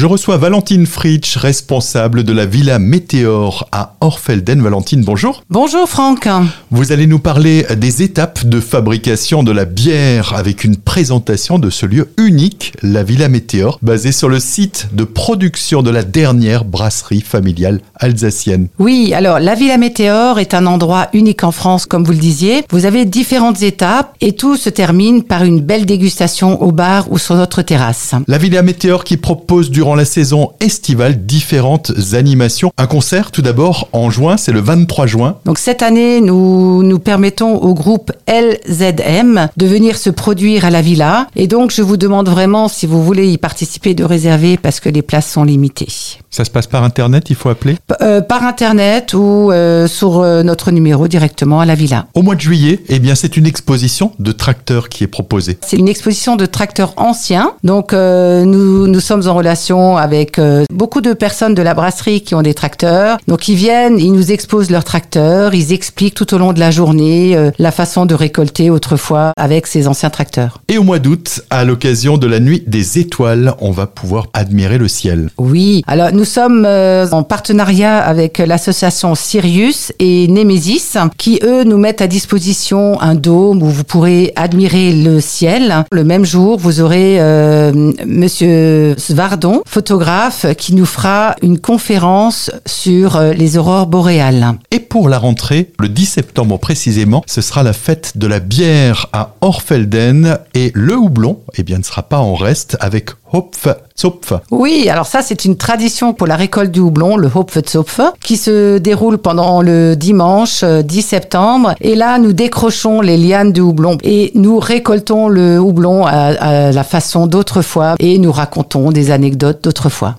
Je reçois Valentine Fritsch, responsable de la Villa Météor à Orfelden. Valentine, bonjour. Bonjour Franck. Vous allez nous parler des étapes de fabrication de la bière avec une présentation de ce lieu unique, la Villa Météor, basée sur le site de production de la dernière brasserie familiale alsacienne. Oui, alors la Villa Météor est un endroit unique en France, comme vous le disiez. Vous avez différentes étapes et tout se termine par une belle dégustation au bar ou sur notre terrasse. La Villa Météor qui propose durant la saison estivale différentes animations. Un concert tout d'abord en juin, c'est le 23 juin. Donc cette année, nous nous permettons au groupe LZM de venir se produire à la Villa. Et donc je vous demande vraiment, si vous voulez y participer, de réserver parce que les places sont limitées. Ça se passe par Internet, il faut appeler? Euh, Par Internet ou euh, sur euh, notre numéro directement à la Villa. Au mois de juillet, eh bien, c'est une exposition de tracteurs qui est proposée. C'est une exposition de tracteurs anciens. Donc nous, nous sommes en relation avec beaucoup de personnes de la brasserie qui ont des tracteurs. Donc ils viennent, ils nous exposent leurs tracteurs, ils expliquent tout au long de la journée la façon de récolter autrefois avec ces anciens tracteurs. Et au mois d'août, à l'occasion de la nuit des étoiles, on va pouvoir admirer le ciel. Oui, alors nous sommes euh, en partenariat avec l'association Sirius et Nemesis qui eux nous mettent à disposition un dôme où vous pourrez admirer le ciel. Le même jour, vous aurez euh, monsieur Svardon, photographe qui nous fera une conférence sur euh, les aurores boréales. Pour la rentrée, le 10 septembre précisément, ce sera la fête de la bière à Orfelden et le houblon, eh bien, ne sera pas en reste avec Hopfzopf. Oui, alors ça c'est une tradition pour la récolte du houblon, le Hopfzopf, qui se déroule pendant le dimanche 10 euh, septembre. Et là, nous décrochons les lianes du houblon et nous récoltons le houblon à, à la façon d'autrefois et nous racontons des anecdotes d'autrefois.